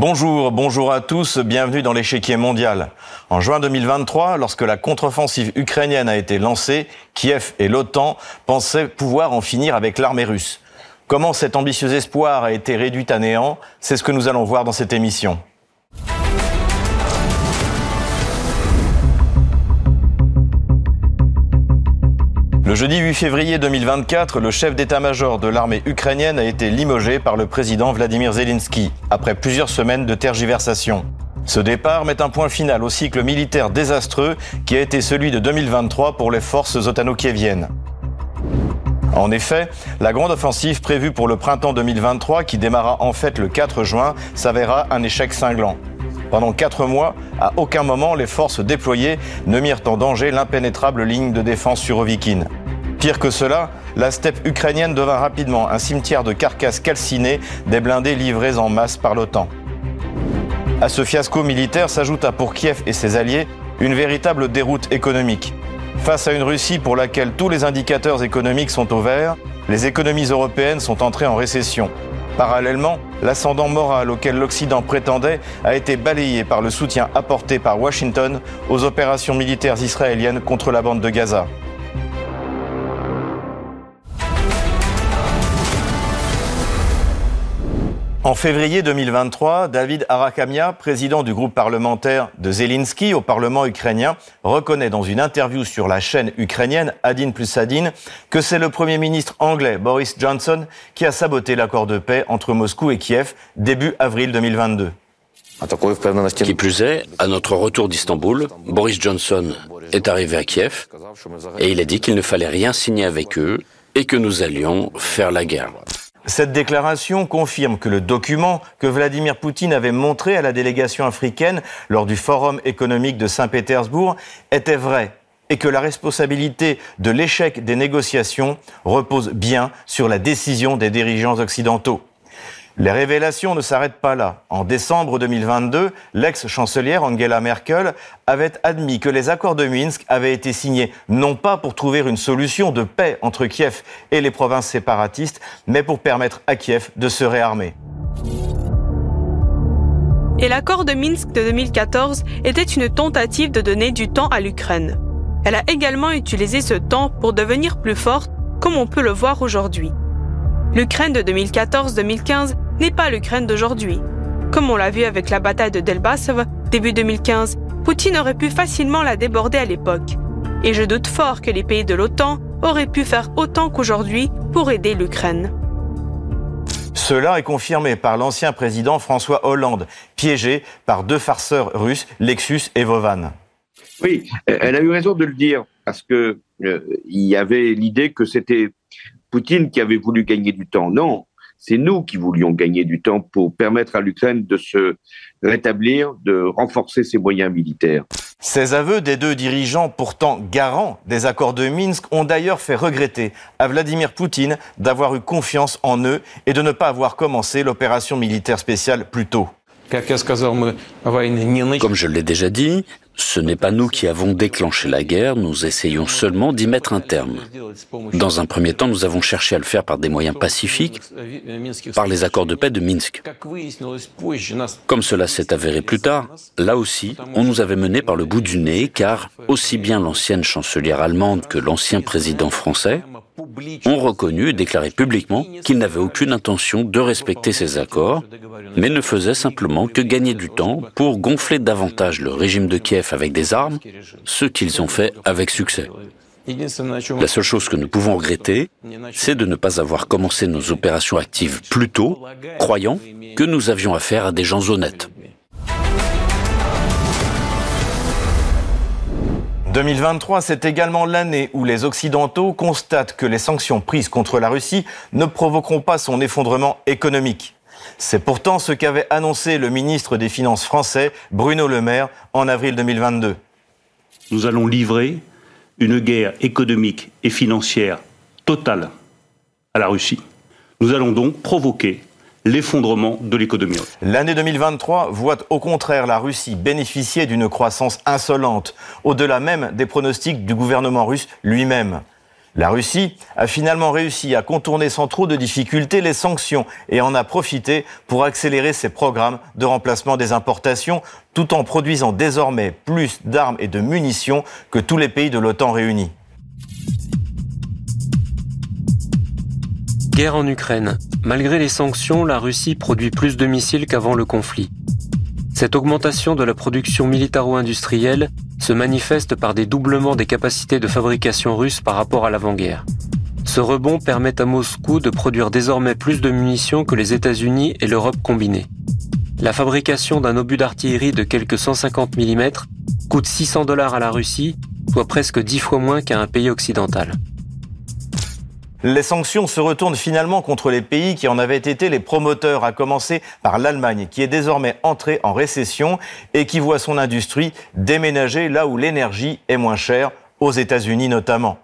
Bonjour, bonjour à tous, bienvenue dans l'échiquier mondial. En juin 2023, lorsque la contre-offensive ukrainienne a été lancée, Kiev et l'OTAN pensaient pouvoir en finir avec l'armée russe. Comment cet ambitieux espoir a été réduit à néant, c'est ce que nous allons voir dans cette émission. Le jeudi 8 février 2024, le chef d'état-major de l'armée ukrainienne a été limogé par le président Vladimir Zelensky, après plusieurs semaines de tergiversation. Ce départ met un point final au cycle militaire désastreux qui a été celui de 2023 pour les forces otano-kieviennes. En effet, la grande offensive prévue pour le printemps 2023, qui démarra en fait le 4 juin, s'avéra un échec cinglant. Pendant quatre mois, à aucun moment les forces déployées ne mirent en danger l'impénétrable ligne de défense sur Ovikine. Pire que cela, la steppe ukrainienne devint rapidement un cimetière de carcasses calcinées des blindés livrés en masse par l'OTAN. À ce fiasco militaire s'ajouta pour Kiev et ses alliés une véritable déroute économique. Face à une Russie pour laquelle tous les indicateurs économiques sont au vert, les économies européennes sont entrées en récession. Parallèlement, l'ascendant moral auquel l'Occident prétendait a été balayé par le soutien apporté par Washington aux opérations militaires israéliennes contre la bande de Gaza. En février 2023, David Arakamia, président du groupe parlementaire de Zelensky au Parlement ukrainien, reconnaît dans une interview sur la chaîne ukrainienne Adin plus Adin que c'est le Premier ministre anglais Boris Johnson qui a saboté l'accord de paix entre Moscou et Kiev début avril 2022. Qui plus est, à notre retour d'Istanbul, Boris Johnson est arrivé à Kiev et il a dit qu'il ne fallait rien signer avec eux et que nous allions faire la guerre. Cette déclaration confirme que le document que Vladimir Poutine avait montré à la délégation africaine lors du Forum économique de Saint-Pétersbourg était vrai et que la responsabilité de l'échec des négociations repose bien sur la décision des dirigeants occidentaux. Les révélations ne s'arrêtent pas là. En décembre 2022, l'ex-chancelière Angela Merkel avait admis que les accords de Minsk avaient été signés non pas pour trouver une solution de paix entre Kiev et les provinces séparatistes, mais pour permettre à Kiev de se réarmer. Et l'accord de Minsk de 2014 était une tentative de donner du temps à l'Ukraine. Elle a également utilisé ce temps pour devenir plus forte, comme on peut le voir aujourd'hui. L'Ukraine de 2014-2015 n'est pas l'Ukraine d'aujourd'hui. Comme on l'a vu avec la bataille de Delbassov début 2015, Poutine aurait pu facilement la déborder à l'époque. Et je doute fort que les pays de l'OTAN auraient pu faire autant qu'aujourd'hui pour aider l'Ukraine. Cela est confirmé par l'ancien président François Hollande, piégé par deux farceurs russes, Lexus et Vovan. Oui, elle a eu raison de le dire, parce que euh, il y avait l'idée que c'était Poutine qui avait voulu gagner du temps. Non, c'est nous qui voulions gagner du temps pour permettre à l'Ukraine de se rétablir, de renforcer ses moyens militaires. Ces aveux des deux dirigeants, pourtant garants des accords de Minsk, ont d'ailleurs fait regretter à Vladimir Poutine d'avoir eu confiance en eux et de ne pas avoir commencé l'opération militaire spéciale plus tôt. Comme je l'ai déjà dit, ce n'est pas nous qui avons déclenché la guerre, nous essayons seulement d'y mettre un terme. Dans un premier temps, nous avons cherché à le faire par des moyens pacifiques, par les accords de paix de Minsk. Comme cela s'est avéré plus tard, là aussi, on nous avait menés par le bout du nez, car aussi bien l'ancienne chancelière allemande que l'ancien président français ont reconnu et déclaré publiquement qu'ils n'avaient aucune intention de respecter ces accords, mais ne faisaient simplement que gagner du temps pour gonfler davantage le régime de Kiev avec des armes, ce qu'ils ont fait avec succès. La seule chose que nous pouvons regretter, c'est de ne pas avoir commencé nos opérations actives plus tôt, croyant que nous avions affaire à des gens honnêtes. 2023, c'est également l'année où les Occidentaux constatent que les sanctions prises contre la Russie ne provoqueront pas son effondrement économique. C'est pourtant ce qu'avait annoncé le ministre des Finances français, Bruno Le Maire, en avril 2022. Nous allons livrer une guerre économique et financière totale à la Russie. Nous allons donc provoquer l'effondrement de l'économie. L'année 2023 voit au contraire la Russie bénéficier d'une croissance insolente, au-delà même des pronostics du gouvernement russe lui-même. La Russie a finalement réussi à contourner sans trop de difficultés les sanctions et en a profité pour accélérer ses programmes de remplacement des importations tout en produisant désormais plus d'armes et de munitions que tous les pays de l'OTAN réunis. Guerre en Ukraine. Malgré les sanctions, la Russie produit plus de missiles qu'avant le conflit. Cette augmentation de la production militaro-industrielle se manifeste par des doublements des capacités de fabrication russes par rapport à l'avant-guerre. Ce rebond permet à Moscou de produire désormais plus de munitions que les États-Unis et l'Europe combinés. La fabrication d'un obus d'artillerie de quelques 150 mm coûte 600 dollars à la Russie, soit presque 10 fois moins qu'à un pays occidental. Les sanctions se retournent finalement contre les pays qui en avaient été les promoteurs, à commencer par l'Allemagne, qui est désormais entrée en récession et qui voit son industrie déménager là où l'énergie est moins chère, aux États-Unis notamment.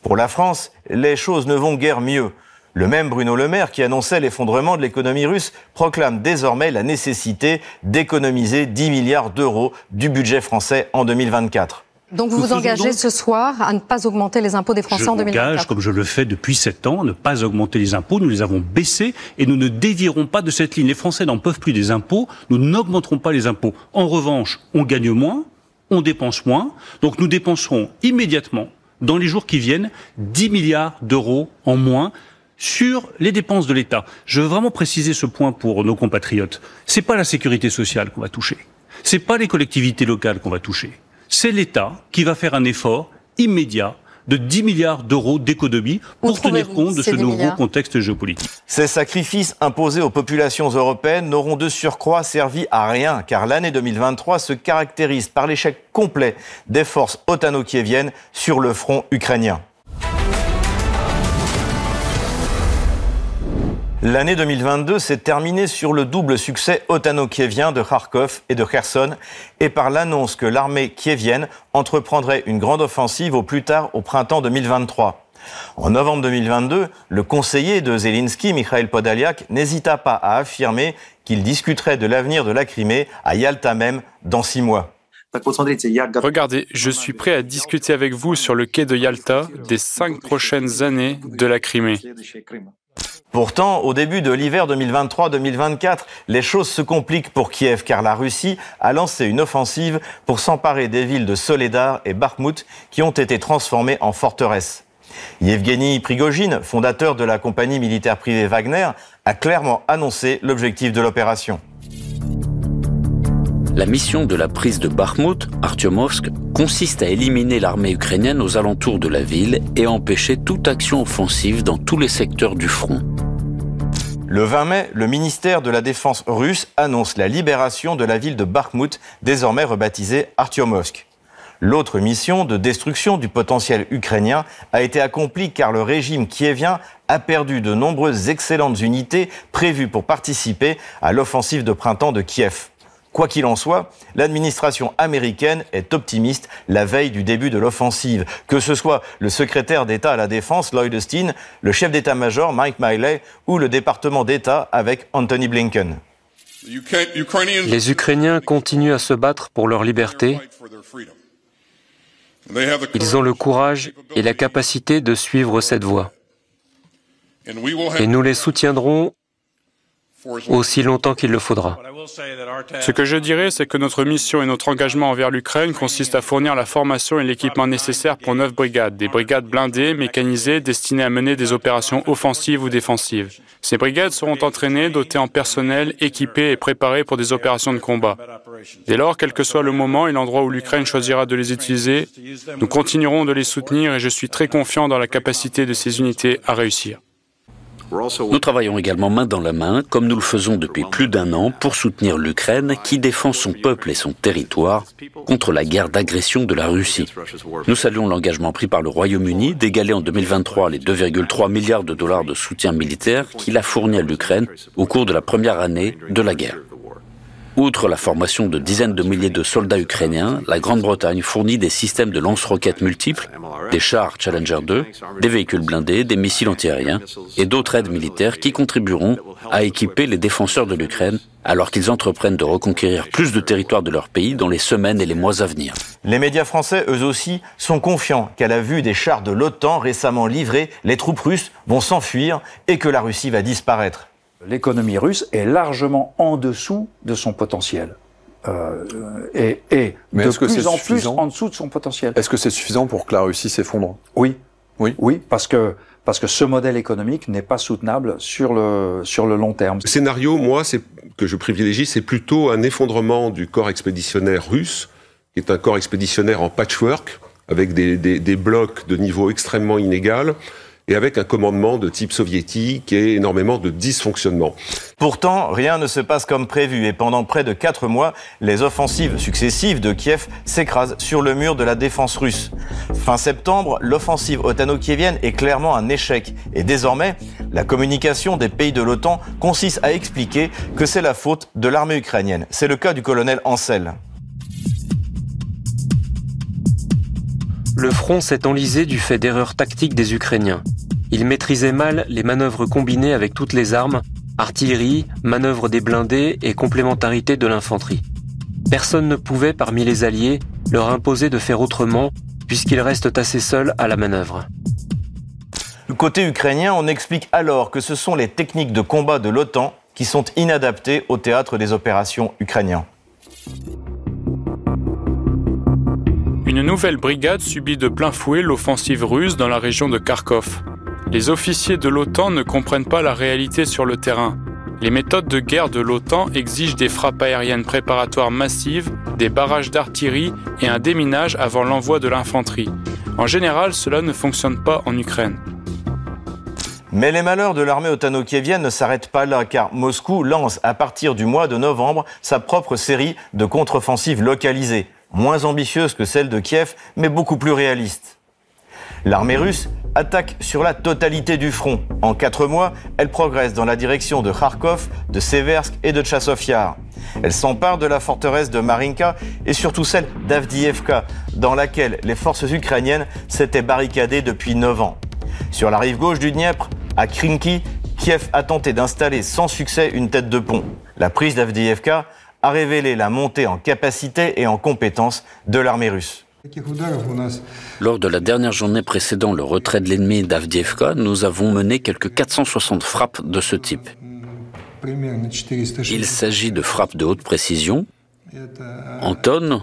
Pour la France, les choses ne vont guère mieux. Le même Bruno Le Maire, qui annonçait l'effondrement de l'économie russe, proclame désormais la nécessité d'économiser 10 milliards d'euros du budget français en 2024. Donc vous vous engagez ce soir à ne pas augmenter les impôts des Français en 2024 Je m'engage, comme je le fais depuis sept ans, à ne pas augmenter les impôts. Nous les avons baissés et nous ne dévierons pas de cette ligne. Les Français n'en peuvent plus des impôts. Nous n'augmenterons pas les impôts. En revanche, on gagne moins, on dépense moins. Donc nous dépenserons immédiatement, dans les jours qui viennent, 10 milliards d'euros en moins sur les dépenses de l'État. Je veux vraiment préciser ce point pour nos compatriotes. C'est pas la sécurité sociale qu'on va toucher. C'est pas les collectivités locales qu'on va toucher c'est l'État qui va faire un effort immédiat de 10 milliards d'euros d'économie pour tenir compte de ce nouveau contexte géopolitique. Ces sacrifices imposés aux populations européennes n'auront de surcroît servi à rien, car l'année 2023 se caractérise par l'échec complet des forces otano-kieviennes sur le front ukrainien. L'année 2022 s'est terminée sur le double succès otano-kievien de Kharkov et de Kherson et par l'annonce que l'armée kievienne entreprendrait une grande offensive au plus tard au printemps 2023. En novembre 2022, le conseiller de Zelensky, Mikhail Podaliak, n'hésita pas à affirmer qu'il discuterait de l'avenir de la Crimée à Yalta même dans six mois. Regardez, je suis prêt à discuter avec vous sur le quai de Yalta des cinq prochaines années de la Crimée. Pourtant, au début de l'hiver 2023-2024, les choses se compliquent pour Kiev car la Russie a lancé une offensive pour s'emparer des villes de Soledar et Bakhmut qui ont été transformées en forteresses. Yevgeny Prigogine, fondateur de la compagnie militaire privée Wagner, a clairement annoncé l'objectif de l'opération. La mission de la prise de Bakhmut, Artyomovsk, consiste à éliminer l'armée ukrainienne aux alentours de la ville et empêcher toute action offensive dans tous les secteurs du front. Le 20 mai, le ministère de la Défense russe annonce la libération de la ville de Bakhmut, désormais rebaptisée Artyomovsk. L'autre mission de destruction du potentiel ukrainien a été accomplie car le régime kievien a perdu de nombreuses excellentes unités prévues pour participer à l'offensive de printemps de Kiev. Quoi qu'il en soit, l'administration américaine est optimiste la veille du début de l'offensive. Que ce soit le secrétaire d'État à la Défense, Lloyd Austin, le chef d'état-major, Mike Miley, ou le département d'État avec Anthony Blinken. Les Ukrainiens continuent à se battre pour leur liberté. Ils ont le courage et la capacité de suivre cette voie. Et nous les soutiendrons aussi longtemps qu'il le faudra. Ce que je dirais, c'est que notre mission et notre engagement envers l'Ukraine consiste à fournir la formation et l'équipement nécessaires pour neuf brigades, des brigades blindées, mécanisées, destinées à mener des opérations offensives ou défensives. Ces brigades seront entraînées, dotées en personnel, équipées et préparées pour des opérations de combat. Dès lors, quel que soit le moment et l'endroit où l'Ukraine choisira de les utiliser, nous continuerons de les soutenir et je suis très confiant dans la capacité de ces unités à réussir. Nous travaillons également main dans la main, comme nous le faisons depuis plus d'un an, pour soutenir l'Ukraine qui défend son peuple et son territoire contre la guerre d'agression de la Russie. Nous saluons l'engagement pris par le Royaume-Uni d'égaler en 2023 les 2,3 milliards de dollars de soutien militaire qu'il a fourni à l'Ukraine au cours de la première année de la guerre. Outre la formation de dizaines de milliers de soldats ukrainiens, la Grande-Bretagne fournit des systèmes de lance-roquettes multiples, des chars Challenger 2, des véhicules blindés, des missiles antiaériens et d'autres aides militaires qui contribueront à équiper les défenseurs de l'Ukraine alors qu'ils entreprennent de reconquérir plus de territoires de leur pays dans les semaines et les mois à venir. Les médias français, eux aussi, sont confiants qu'à la vue des chars de l'OTAN récemment livrés, les troupes russes vont s'enfuir et que la Russie va disparaître. L'économie russe est largement en dessous de son potentiel. Euh, et, et de plus en plus en dessous de son potentiel. Est-ce que c'est suffisant pour que la Russie s'effondre? Oui. Oui. Oui, parce que parce que ce modèle économique n'est pas soutenable sur le sur le long terme. Le scénario, moi, c'est que je privilégie, c'est plutôt un effondrement du corps expéditionnaire russe, qui est un corps expéditionnaire en patchwork, avec des, des, des blocs de niveau extrêmement inégal, et avec un commandement de type soviétique et énormément de dysfonctionnement. Pourtant, rien ne se passe comme prévu et pendant près de quatre mois, les offensives successives de Kiev s'écrasent sur le mur de la défense russe. Fin septembre, l'offensive otano-kievienne est clairement un échec et désormais, la communication des pays de l'OTAN consiste à expliquer que c'est la faute de l'armée ukrainienne. C'est le cas du colonel Ansel. Le front s'est enlisé du fait d'erreurs tactiques des Ukrainiens. Ils maîtrisaient mal les manœuvres combinées avec toutes les armes, artillerie, manœuvres des blindés et complémentarité de l'infanterie. Personne ne pouvait, parmi les alliés, leur imposer de faire autrement, puisqu'ils restent assez seuls à la manœuvre. Du côté ukrainien, on explique alors que ce sont les techniques de combat de l'OTAN qui sont inadaptées au théâtre des opérations ukrainiens. Une nouvelle brigade subit de plein fouet l'offensive russe dans la région de Kharkov. Les officiers de l'OTAN ne comprennent pas la réalité sur le terrain. Les méthodes de guerre de l'OTAN exigent des frappes aériennes préparatoires massives, des barrages d'artillerie et un déminage avant l'envoi de l'infanterie. En général, cela ne fonctionne pas en Ukraine. Mais les malheurs de l'armée otano-kievienne ne s'arrêtent pas là, car Moscou lance à partir du mois de novembre sa propre série de contre-offensives localisées, moins ambitieuses que celle de Kiev, mais beaucoup plus réalistes. L'armée russe attaque sur la totalité du front. En quatre mois, elle progresse dans la direction de Kharkov, de Seversk et de Tchassovyar. Elle s'empare de la forteresse de Marinka et surtout celle d'Avdiivka, dans laquelle les forces ukrainiennes s'étaient barricadées depuis neuf ans. Sur la rive gauche du Dniepr, à Krinky, Kiev a tenté d'installer sans succès une tête de pont. La prise d'Avdiivka a révélé la montée en capacité et en compétence de l'armée russe. Lors de la dernière journée précédant le retrait de l'ennemi d'Avdiivka, nous avons mené quelques 460 frappes de ce type. Il s'agit de frappes de haute précision. En tonnes,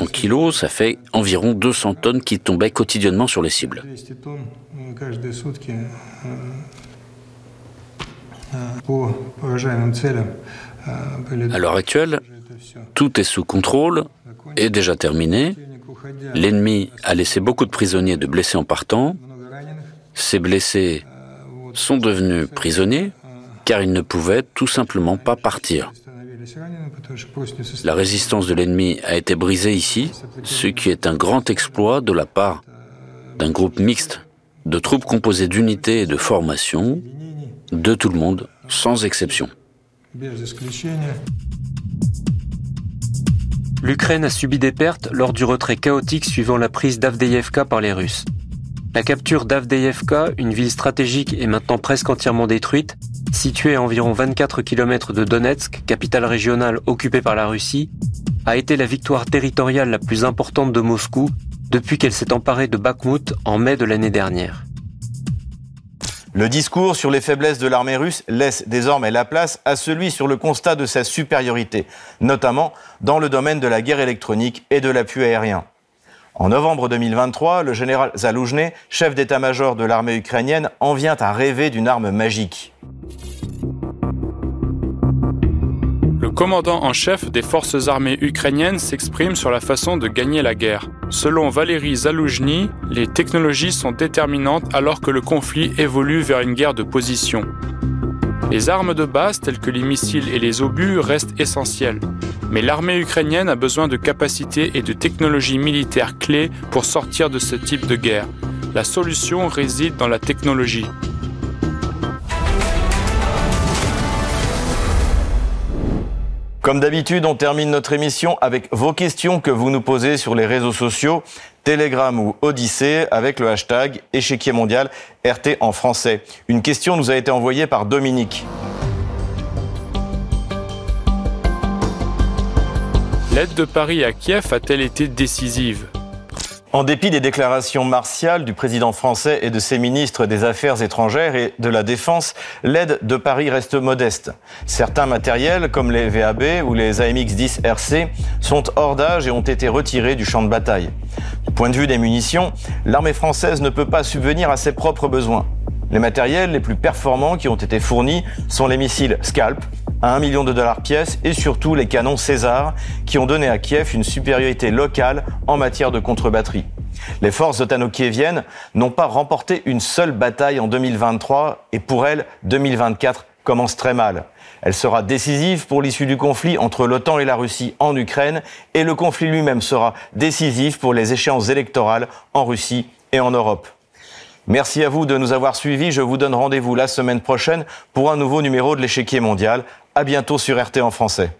en kilos, ça fait environ 200 tonnes qui tombaient quotidiennement sur les cibles. À l'heure actuelle, tout est sous contrôle est déjà terminé. L'ennemi a laissé beaucoup de prisonniers de blessés en partant. Ces blessés sont devenus prisonniers car ils ne pouvaient tout simplement pas partir. La résistance de l'ennemi a été brisée ici, ce qui est un grand exploit de la part d'un groupe mixte de troupes composées d'unités et de formations, de tout le monde, sans exception. l'Ukraine a subi des pertes lors du retrait chaotique suivant la prise d'Avdeïevka par les Russes. La capture d'Avdeïevka, une ville stratégique et maintenant presque entièrement détruite, située à environ 24 km de Donetsk, capitale régionale occupée par la Russie, a été la victoire territoriale la plus importante de Moscou depuis qu'elle s'est emparée de Bakhmut en mai de l'année dernière. Le discours sur les faiblesses de l'armée russe laisse désormais la place à celui sur le constat de sa supériorité, notamment dans le domaine de la guerre électronique et de l'appui aérien. En novembre 2023, le général Zaloujny, chef d'état-major de l'armée ukrainienne, en vient à rêver d'une arme magique. Commandant en chef des forces armées ukrainiennes s'exprime sur la façon de gagner la guerre. Selon Valéry Zaloujny, les technologies sont déterminantes alors que le conflit évolue vers une guerre de position. Les armes de base telles que les missiles et les obus restent essentielles, mais l'armée ukrainienne a besoin de capacités et de technologies militaires clés pour sortir de ce type de guerre. La solution réside dans la technologie. Comme d'habitude, on termine notre émission avec vos questions que vous nous posez sur les réseaux sociaux, Telegram ou Odyssée, avec le hashtag échiquier mondial RT en français. Une question nous a été envoyée par Dominique. L'aide de Paris à Kiev a-t-elle été décisive? En dépit des déclarations martiales du président français et de ses ministres des Affaires étrangères et de la Défense, l'aide de Paris reste modeste. Certains matériels, comme les VAB ou les AMX-10 RC, sont hors d'âge et ont été retirés du champ de bataille. Du point de vue des munitions, l'armée française ne peut pas subvenir à ses propres besoins. Les matériels les plus performants qui ont été fournis sont les missiles Scalp, à 1 million de dollars pièce, et surtout les canons César, qui ont donné à Kiev une supériorité locale en matière de contre-batterie. Les forces otano-kieviennes n'ont pas remporté une seule bataille en 2023, et pour elles, 2024 commence très mal. Elle sera décisive pour l'issue du conflit entre l'OTAN et la Russie en Ukraine, et le conflit lui-même sera décisif pour les échéances électorales en Russie et en Europe. Merci à vous de nous avoir suivis. Je vous donne rendez-vous la semaine prochaine pour un nouveau numéro de l'échiquier mondial. À bientôt sur RT en français.